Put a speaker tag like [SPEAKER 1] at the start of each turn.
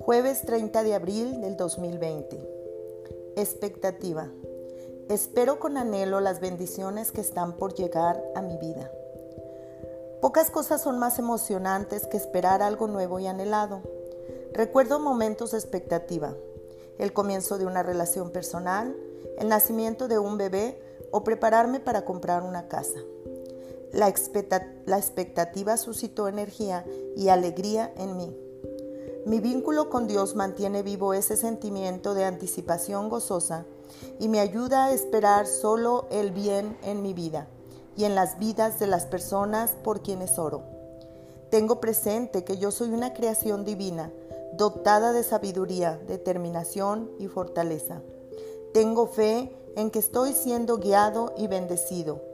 [SPEAKER 1] Jueves 30 de abril del 2020. Expectativa. Espero con anhelo las bendiciones que están por llegar a mi vida. Pocas cosas son más emocionantes que esperar algo nuevo y anhelado. Recuerdo momentos de expectativa, el comienzo de una relación personal, el nacimiento de un bebé o prepararme para comprar una casa. La, expectativa suscitó energía y alegría en mí. Mi vínculo con Dios mantiene vivo ese sentimiento de anticipación gozosa y me ayuda a esperar solo el bien en mi vida y en las vidas de las personas por quienes oro. Tengo presente que yo soy una creación divina, dotada de sabiduría, determinación y fortaleza. Tengo fe en que estoy siendo guiado y bendecido